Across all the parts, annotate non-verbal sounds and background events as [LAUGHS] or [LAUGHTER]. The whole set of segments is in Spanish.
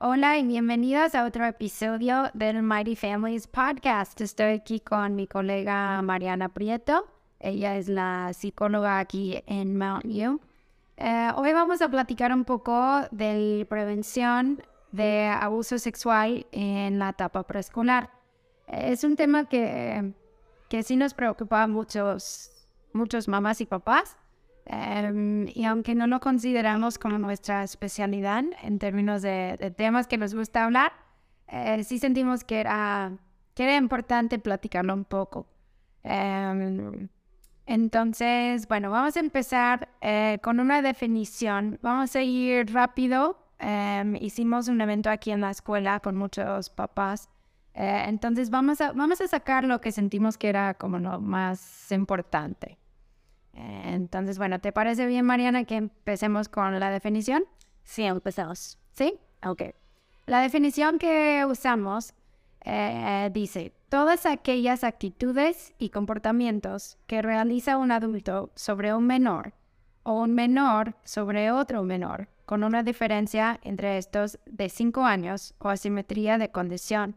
Hola y bienvenidos a otro episodio del Mighty Families Podcast. Estoy aquí con mi colega Mariana Prieto. Ella es la psicóloga aquí en Mount U. Eh, hoy vamos a platicar un poco de prevención de abuso sexual en la etapa preescolar. Es un tema que, que sí nos preocupa a muchos, muchos mamás y papás. Em, y aunque no lo consideramos como nuestra especialidad en términos de, temas que nos gusta hablar, eh, sí sentimos que era, que era importante platicarlo un poco. Em, entonces, bueno, vamos a empezar eh, con una definición. Vamos a ir rápido. Em, hicimos un evento aquí en la escuela con muchos papás. Eh, entonces, vamos a, vamos a sacar lo que sentimos que era como lo más importante. Entonces, bueno, ¿te parece bien, Mariana, que empecemos con la definición? Sí, empezamos. ¿Sí? Ok. La definición que usamos eh, dice, todas aquellas actitudes y comportamientos que realiza un adulto sobre un menor o un menor sobre otro menor, con una diferencia entre estos de 5 años o asimetría de condición,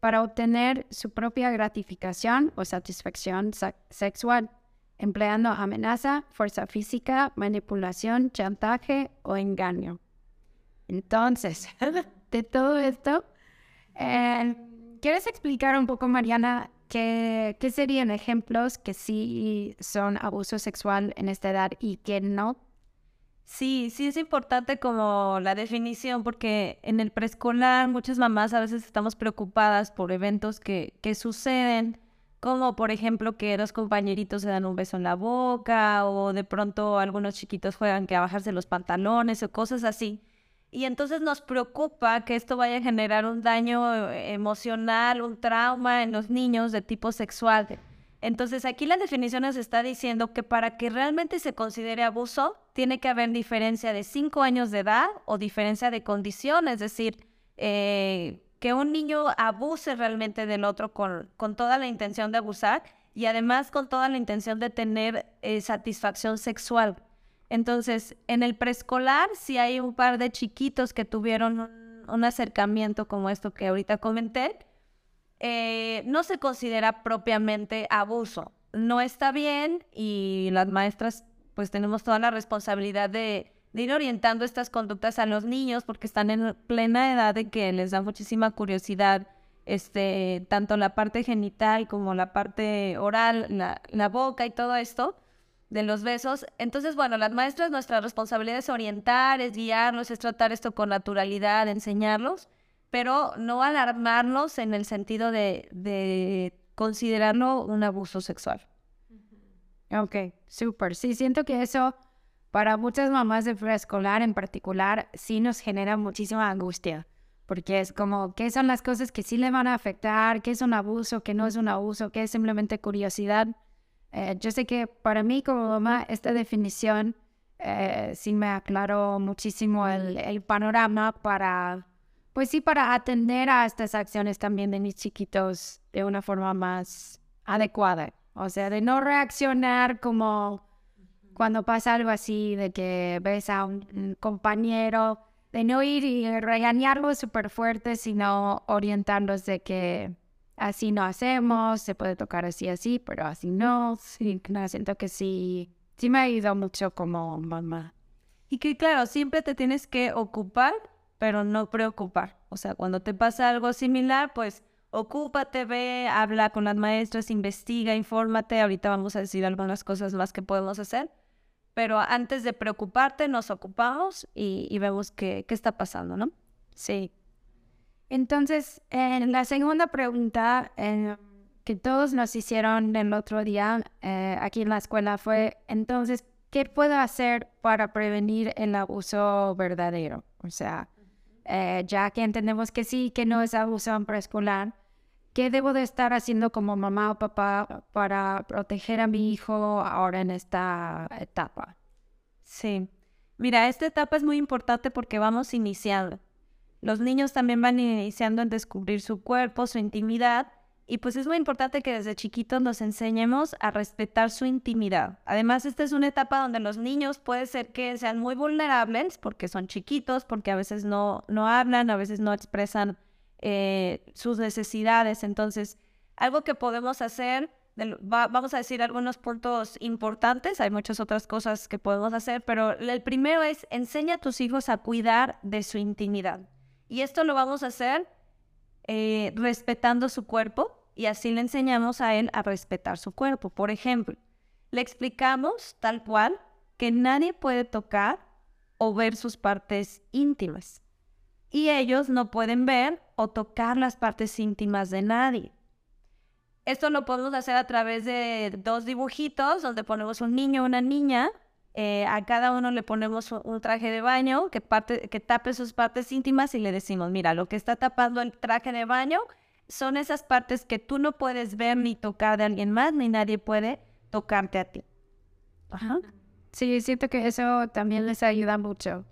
para obtener su propia gratificación o satisfacción sexual empleando amenaza, fuerza física, manipulación, chantaje o engaño. Entonces, [LAUGHS] de todo esto, eh, ¿quieres explicar un poco, Mariana, qué, qué serían ejemplos que sí son abuso sexual en esta edad y que no? Sí, sí es importante como la definición porque en el preescolar muchas mamás a veces estamos preocupadas por eventos que, que suceden como por ejemplo que los compañeritos se dan un beso en la boca o de pronto algunos chiquitos juegan que a bajarse los pantalones o cosas así. Y entonces nos preocupa que esto vaya a generar un daño eh, emocional, un trauma en los niños de tipo sexual. Entonces aquí la definición nos está diciendo que para que realmente se considere abuso, tiene que haber diferencia de 5 años de edad o diferencia de condición, es decir, eh, que un niño abuse realmente del otro con, con toda la intención de abusar y además con toda la intención de tener eh, satisfacción sexual. Entonces, en el preescolar, si hay un par de chiquitos que tuvieron un, acercamiento como esto que ahorita comenté, eh, no se considera propiamente abuso. No está bien y las maestras pues tenemos toda la responsabilidad de, de ir orientando estas conductas a los niños porque están en plena edad de que les da muchísima curiosidad este, tanto la parte genital como la parte oral, la, la, boca y todo esto de los besos. Entonces, bueno, las maestras, nuestra responsabilidad es orientar, es guiarlos, es tratar esto con naturalidad, enseñarlos, pero no alarmarlos en el sentido de, de considerarlo un abuso sexual. Ok, súper. Sí, siento que eso para muchas mamás de preescolar en particular, sí nos genera muchísima angustia, porque es como, ¿qué son las cosas que sí le van a afectar? ¿Qué es un abuso? ¿Qué no es un abuso? ¿Qué es simplemente curiosidad? Eh, yo sé que para mí como mamá esta definición eh, sí me aclaró muchísimo el, el, panorama para, pues sí, para atender a estas acciones también de mis chiquitos de una forma más adecuada. O sea, de no reaccionar como cuando pasa algo así, de que ves a un compañero, de no ir y regañarlo súper fuerte, sino orientarlos de que así no hacemos, se puede tocar así, así, pero así no. Sí, siento que sí, sí me ha ido mucho como mamá. Y que claro, siempre te tienes que ocupar, pero no preocupar. O sea, cuando te pasa algo similar, pues ocúpate, ve, habla con las maestras, investiga, infórmate. Ahorita vamos a decir algunas cosas más que podemos hacer pero antes de preocuparte nos ocupamos y, vemos qué, está pasando, ¿no? Sí. Entonces, en la segunda pregunta eh, que todos nos hicieron el otro día eh, aquí en la escuela fue, entonces, ¿qué puedo hacer para prevenir el abuso verdadero? O sea, eh, ya que entendemos que sí, que no es abuso preescolar, ¿Qué debo de estar haciendo como mamá o papá para proteger a mi hijo ahora en esta etapa? Sí. Mira, esta etapa es muy importante porque vamos iniciando. Los niños también van iniciando en descubrir su cuerpo, su intimidad, Y pues es muy importante que desde chiquitos nos enseñemos a respetar su intimidad. Además, esta es una etapa donde los niños puede ser que sean muy vulnerables porque son chiquitos, porque a veces no, no hablan, a veces no expresan eh, sus necesidades. Entonces, algo que podemos hacer, vamos a decir algunos puntos importantes, hay muchas otras cosas que podemos hacer, pero el primero es enseña a tus hijos a cuidar de su intimidad. Y esto lo vamos a hacer eh, respetando su cuerpo y así le enseñamos a él a respetar su cuerpo. Por ejemplo, le explicamos tal cual que nadie puede tocar o ver sus partes íntimas y ellos no pueden ver o tocar las partes íntimas de nadie. Esto lo podemos hacer a través de dos dibujitos donde ponemos un niño o una niña eh, a cada uno le ponemos un traje de baño que, que tape sus partes íntimas y le decimos, mira, lo que está tapando el traje de baño son esas partes que tú no puedes ver ni tocar de alguien más, ni nadie puede tocarte a ti. Ajá. Sí, siento que eso también les ayuda mucho.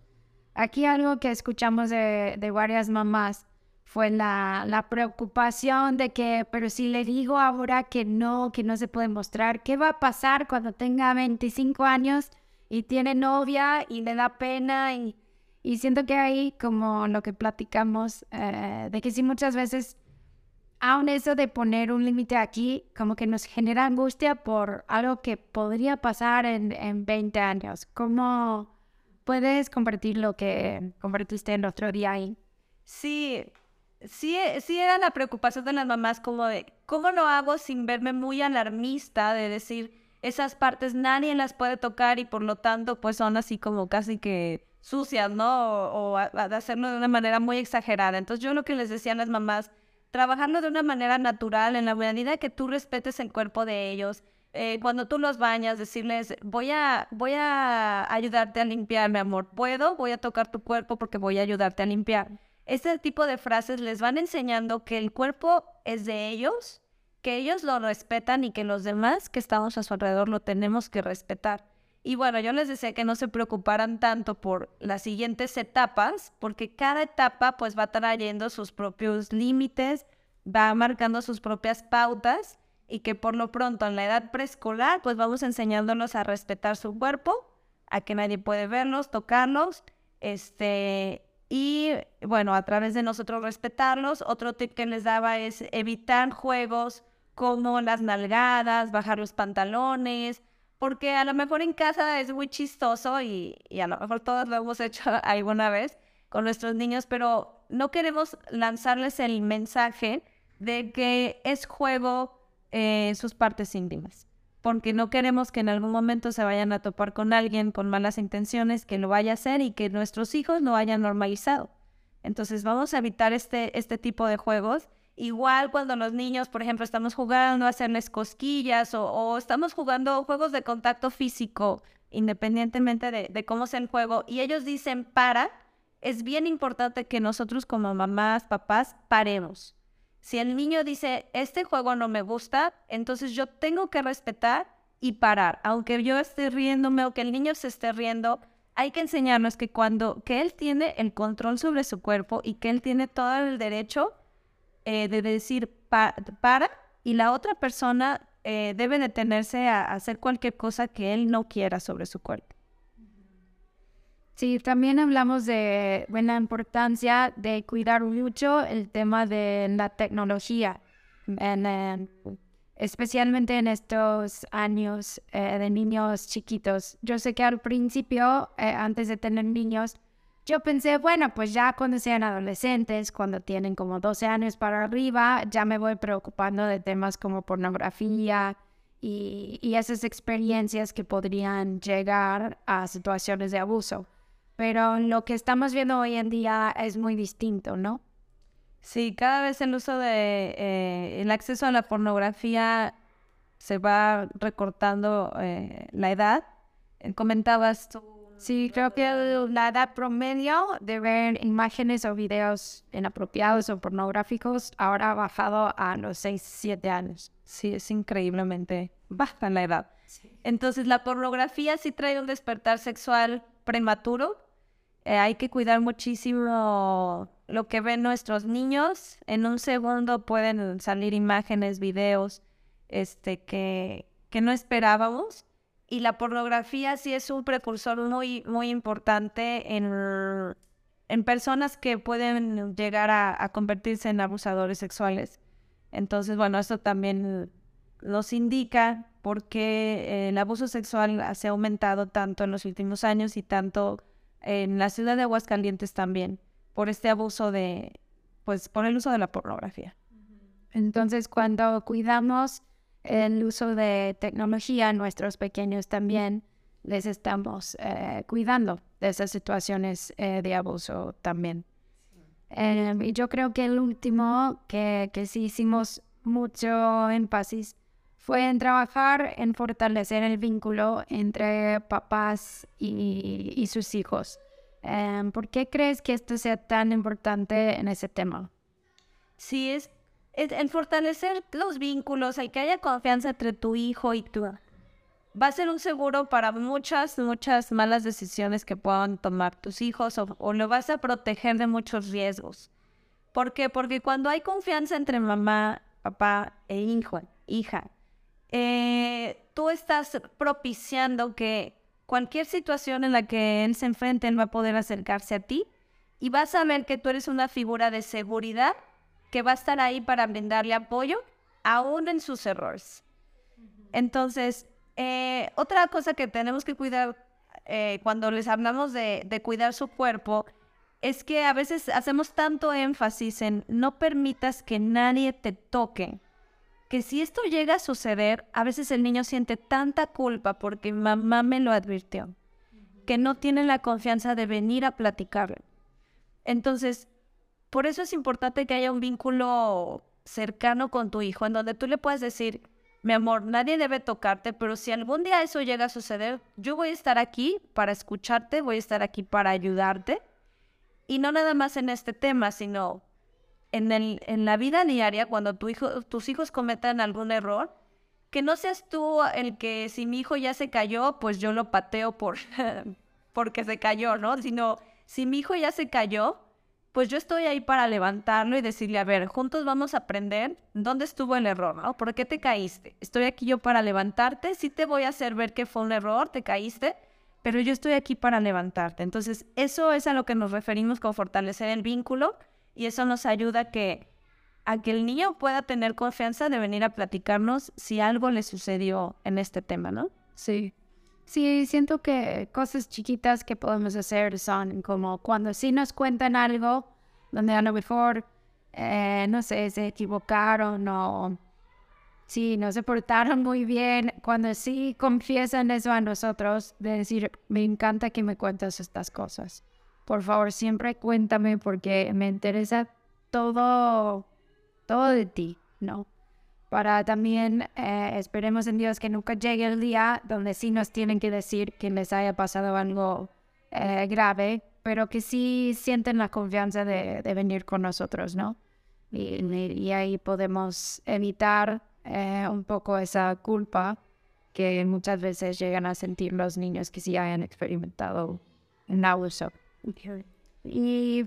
Aquí algo que escuchamos de, de varias mamás fue la, la, preocupación de que, pero si le digo ahora que no, que no se puede mostrar, ¿qué va a pasar cuando tenga 25 años y tiene novia y le da pena y, y siento que ahí como lo que platicamos, eh, de que sí muchas veces, aún eso de poner un límite aquí, como que nos genera angustia por algo que podría pasar en, en 20 años. ¿Cómo puedes compartir lo que compartiste el otro día ahí? Sí, sí, sí era la preocupación de las mamás como de, ¿cómo lo hago sin verme muy alarmista de decir, esas partes nadie las puede tocar y por lo tanto pues son así como casi que sucias, ¿no? O, hacerlo de una manera muy exagerada. Entonces yo lo que les decía a las mamás, trabajarlo de una manera natural, en la medida que tú respetes el cuerpo de ellos. Eh, cuando tú los bañas, decirles, voy a, voy a ayudarte a limpiar, mi amor, puedo, voy a tocar tu cuerpo porque voy a ayudarte a limpiar. Este tipo de frases les van enseñando que el cuerpo es de ellos que ellos lo respetan y que los demás que estamos a su alrededor lo tenemos que respetar. Y bueno, yo les decía que no se preocuparan tanto por las siguientes etapas, porque cada etapa pues va trayendo sus propios límites, va marcando sus propias pautas y que por lo pronto en la edad preescolar pues vamos enseñándolos a respetar su cuerpo, a que nadie puede verlos, tocarlos, este, y bueno, a través de nosotros respetarlos, otro tip que les daba es evitar juegos como las nalgadas, bajar los pantalones, porque a lo mejor en casa es muy chistoso y, a lo mejor todos lo hemos hecho [LAUGHS] alguna vez con nuestros niños, pero no queremos lanzarles el mensaje de que es juego eh, sus partes íntimas, porque no queremos que en algún momento se vayan a topar con alguien con malas intenciones, que lo vaya a hacer y que nuestros hijos lo hayan normalizado. Entonces vamos a evitar este, este tipo de juegos Igual cuando los niños, por ejemplo, estamos jugando a hacerles cosquillas o, estamos jugando juegos de contacto físico, independientemente de, cómo sea el juego, y ellos dicen para, es bien importante que nosotros como mamás, papás, paremos. Si el niño dice, este juego no me gusta, entonces yo tengo que respetar y parar. Aunque yo esté riéndome o que el niño se esté riendo, hay que enseñarnos que cuando, que él tiene el control sobre su cuerpo y que él tiene todo el derecho eh, de decir para y la otra persona eh, debe detenerse a, hacer cualquier cosa que él no quiera sobre su cuerpo. Sí, también hablamos de la importancia de cuidar mucho el tema de la tecnología, especialmente en estos años eh, de niños chiquitos. Yo sé que al principio, antes de tener niños, yo pensé, bueno, pues ya cuando sean adolescentes, cuando tienen como 12 años para arriba, ya me voy preocupando de temas como pornografía y, esas experiencias que podrían llegar a situaciones de abuso. Pero lo que estamos viendo hoy en día es muy distinto, ¿no? Sí, cada vez el uso de eh, el acceso a la pornografía se va recortando eh, la edad. Comentabas tú Sí, creo que la edad promedio de ver imágenes o videos inapropiados o pornográficos ahora ha bajado a los 6, 7 años. Sí, es increíblemente baja la edad. Entonces, la pornografía sí trae un despertar sexual prematuro. Eh, hay que cuidar muchísimo lo que ven nuestros niños. En un segundo pueden salir imágenes, videos, este, que, que no esperábamos. Y la pornografía sí es un precursor muy, muy importante en, en personas que pueden llegar a, a convertirse en abusadores sexuales. Entonces, bueno, esto también nos indica por qué el abuso sexual se ha aumentado tanto en los últimos años y tanto en la ciudad de Aguascalientes también, por este abuso de, pues, por el uso de la pornografía. Entonces, cuando cuidamos el uso de tecnología, nuestros pequeños también les estamos eh, cuidando de esas situaciones eh, de abuso también. Em, y yo creo que el último que, que sí hicimos mucho énfasis fue en trabajar en fortalecer el vínculo entre papás y, sus hijos. Em, ¿Por qué crees que esto sea tan importante en ese tema? Sí, es, es el fortalecer los vínculos, el que haya confianza entre tu hijo y tú. Va a ser un seguro para muchas, muchas malas decisiones que puedan tomar tus hijos o, o lo vas a proteger de muchos riesgos. ¿Por qué? Porque cuando hay confianza entre mamá, papá e hijo, hija, eh, tú estás propiciando que cualquier situación en la que él se enfrente, él va a poder acercarse a ti y vas a ver que tú eres una figura de seguridad que va a estar ahí para brindarle apoyo, aún en sus errores. Entonces, eh, otra cosa que tenemos que cuidar eh, cuando les hablamos de, de cuidar su cuerpo es que a veces hacemos tanto énfasis en no permitas que nadie te toque que si esto llega a suceder, a veces el niño siente tanta culpa porque mamá me lo advirtió, que no tiene la confianza de venir a platicarle. Entonces, por eso es importante que haya un vínculo cercano con tu hijo, en donde tú le puedas decir, mi amor, nadie debe tocarte, pero si algún día eso llega a suceder, yo voy a estar aquí para escucharte, voy a estar aquí para ayudarte. Y no nada más en este tema, sino en, el, en la vida diaria, cuando tu hijo, tus hijos cometan algún error, que no seas tú el que si mi hijo ya se cayó, pues yo lo pateo por [LAUGHS] porque se cayó, ¿no? Sino si mi hijo ya se cayó, pues yo estoy ahí para levantarlo y decirle, a ver, juntos vamos a aprender dónde estuvo el error, ¿no? ¿Por qué te caíste? Estoy aquí yo para levantarte, sí te voy a hacer ver que fue un error, te caíste, pero yo estoy aquí para levantarte. Entonces, eso es a lo que nos referimos con fortalecer el vínculo y eso nos ayuda a que, a el niño pueda tener confianza de venir a platicarnos si algo le sucedió en este tema, ¿no? Sí. Sí, siento que cosas chiquitas que podemos hacer son como cuando sí nos cuentan algo donde a lo mejor, eh, no sé, se equivocaron o sí, no se portaron muy bien, cuando sí confiesan eso a nosotros, de decir, me encanta que me cuentas estas cosas por favor, siempre cuéntame porque me interesa todo, todo de ti, ¿no? Para también, eh, esperemos en Dios que nunca llegue el día donde sí nos tienen que decir que les haya pasado algo eh, grave, pero que sí sienten la confianza de, venir con nosotros, ¿no? Y, ahí podemos evitar eh, un poco esa culpa que muchas veces llegan a sentir los niños que sí hayan experimentado un abuso. Y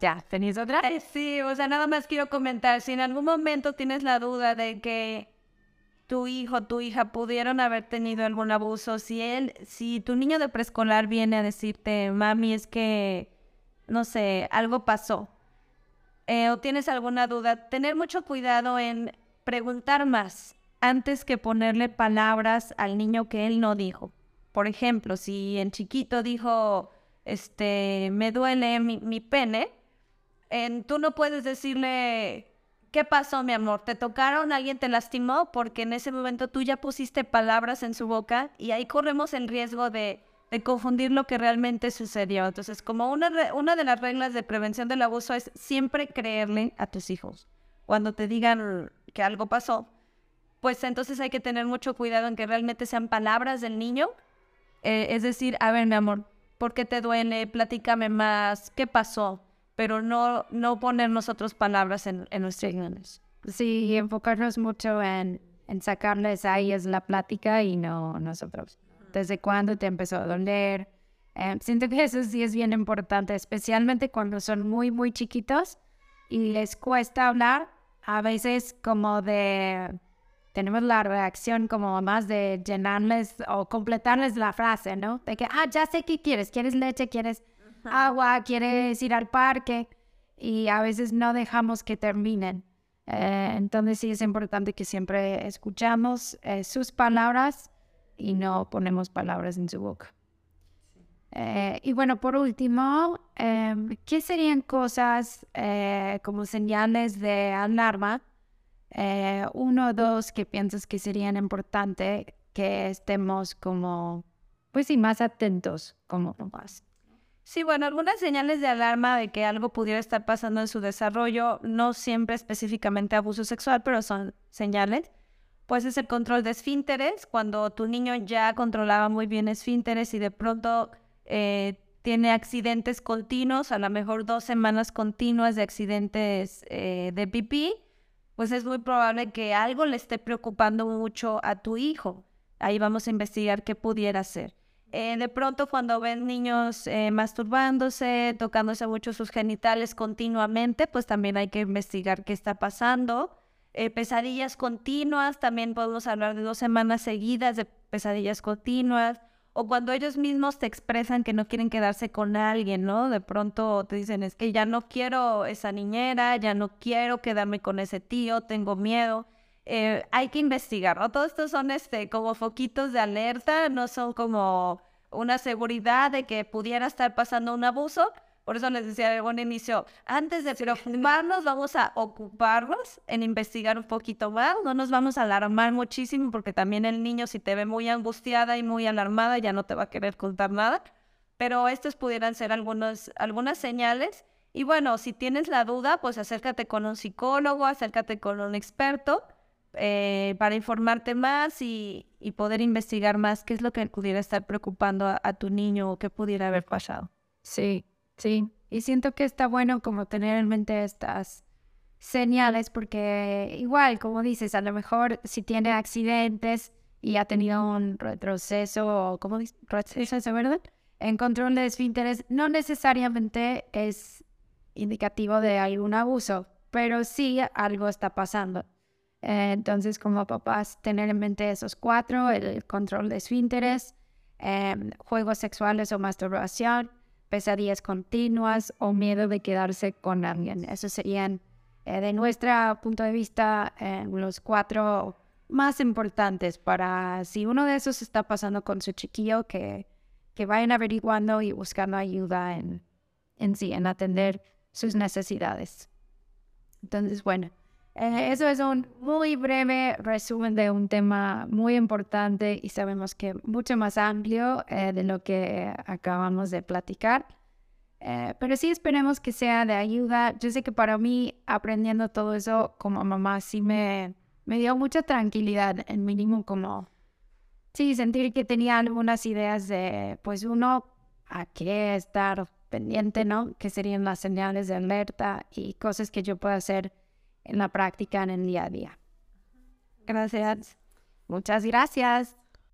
ya, ¿tenéis otra? Eh, sí, o sea, nada más quiero comentar, si en algún momento tienes la duda de que tu hijo, tu hija pudieron haber tenido algún abuso, si él, si tu niño de preescolar viene a decirte, mami, es que, no sé, algo pasó, eh, o tienes alguna duda, tener mucho cuidado en preguntar más antes que ponerle palabras al niño que él no dijo. Por ejemplo, si en chiquito dijo, este, me duele mi, pene, en, tú no puedes decirle, ¿qué pasó, mi amor? ¿Te tocaron? ¿Alguien te lastimó? Porque en ese momento tú ya pusiste palabras en su boca y ahí corremos el riesgo de, de confundir lo que realmente sucedió. Entonces, como una, una de las reglas de prevención del abuso es siempre creerle a tus hijos. Cuando te digan que algo pasó, pues entonces hay que tener mucho cuidado en que realmente sean palabras del niño. Eh, es decir, a ver, mi amor, ¿por qué te duele? Platícame más, ¿qué pasó? Pero no, no poner nosotros palabras en, en nuestros guiones. Sí, y enfocarnos mucho en, en sacarles a ellas la plática y no nosotros. ¿Desde cuándo te empezó a doler? Eh, siento que eso sí es bien importante, especialmente cuando son muy, muy chiquitos y les cuesta hablar, a veces como de, tenemos la reacción como más de llenarles o completarles la frase, ¿no? De que, ah, ya sé qué quieres, quieres leche, quieres agua, quieres ir al parque y a veces no dejamos que terminen. Eh, entonces sí es importante que siempre escuchamos eh, sus palabras y no ponemos palabras en su boca. Eh, y bueno, por último, ¿qué serían cosas como señales de alarma? Eh, uno o dos que piensas que serían importantes que estemos como, pues sí, más atentos como más. Sí, bueno, algunas señales de alarma de que algo pudiera estar pasando en su desarrollo, no siempre específicamente abuso sexual, pero son señales. Pues es el control de esfínteres, cuando tu niño ya controlaba muy bien esfínteres y de pronto eh, tiene accidentes continuos, a lo mejor dos semanas continuas de accidentes eh, de pipí, pues es muy probable que algo le esté preocupando mucho a tu hijo. Ahí vamos a investigar qué pudiera ser. Eh, de pronto cuando ven niños masturbándose, tocándose mucho sus genitales continuamente, pues también hay que investigar qué está pasando. pesadillas continuas, también podemos hablar de dos semanas seguidas de pesadillas continuas o cuando ellos mismos te expresan que no quieren quedarse con alguien, ¿no? De pronto te dicen, es que ya no quiero esa niñera, ya no quiero quedarme con ese tío, tengo miedo. Eh, hay que investigar, ¿no? Todos estos son este, como foquitos de alerta, no son como una seguridad de que pudiera estar pasando un abuso, por eso les decía de buen inicio, antes de preocuparnos, vamos a ocuparnos en investigar un poquito más, no nos vamos a alarmar muchísimo porque también el niño si te ve muy angustiada y muy alarmada ya no te va a querer contar nada, pero estas pudieran ser algunas, algunas señales. Y bueno, si tienes la duda, pues acércate con un psicólogo, acércate con un experto eh, para informarte más y, poder investigar más qué es lo que pudiera estar preocupando a tu niño o qué pudiera haber pasado. Sí, Sí, y siento que está bueno como tener en mente estas señales porque igual, como dices, a lo mejor si tiene accidentes y ha tenido un retroceso o como retroceso, ¿verdad? En control de esfínteres no necesariamente es indicativo de algún abuso, pero sí algo está pasando. entonces, como papás, tener en mente esos cuatro, el control de esfínteres, em, juegos sexuales o masturbación, pesadillas continuas o miedo de quedarse con alguien. Esos serían, eh, de nuestro punto de vista, eh, los cuatro más importantes para si uno de esos está pasando con su chiquillo, que, que vayan averiguando y buscando ayuda en, en sí, en atender sus necesidades. Entonces, bueno, eso es un muy breve resumen de un tema muy importante y sabemos que mucho más amplio eh, de lo que acabamos de platicar. Eh, pero sí esperemos que sea de ayuda. Yo sé que para mí aprendiendo todo eso como mamá sí me, me dio mucha tranquilidad, en mínimo como, sí, sentir que tenía algunas ideas de, pues uno, a qué estar pendiente, ¿no? Que serían las señales de alerta y cosas que yo puedo hacer en la práctica en el día a día. Gracias. Muchas gracias.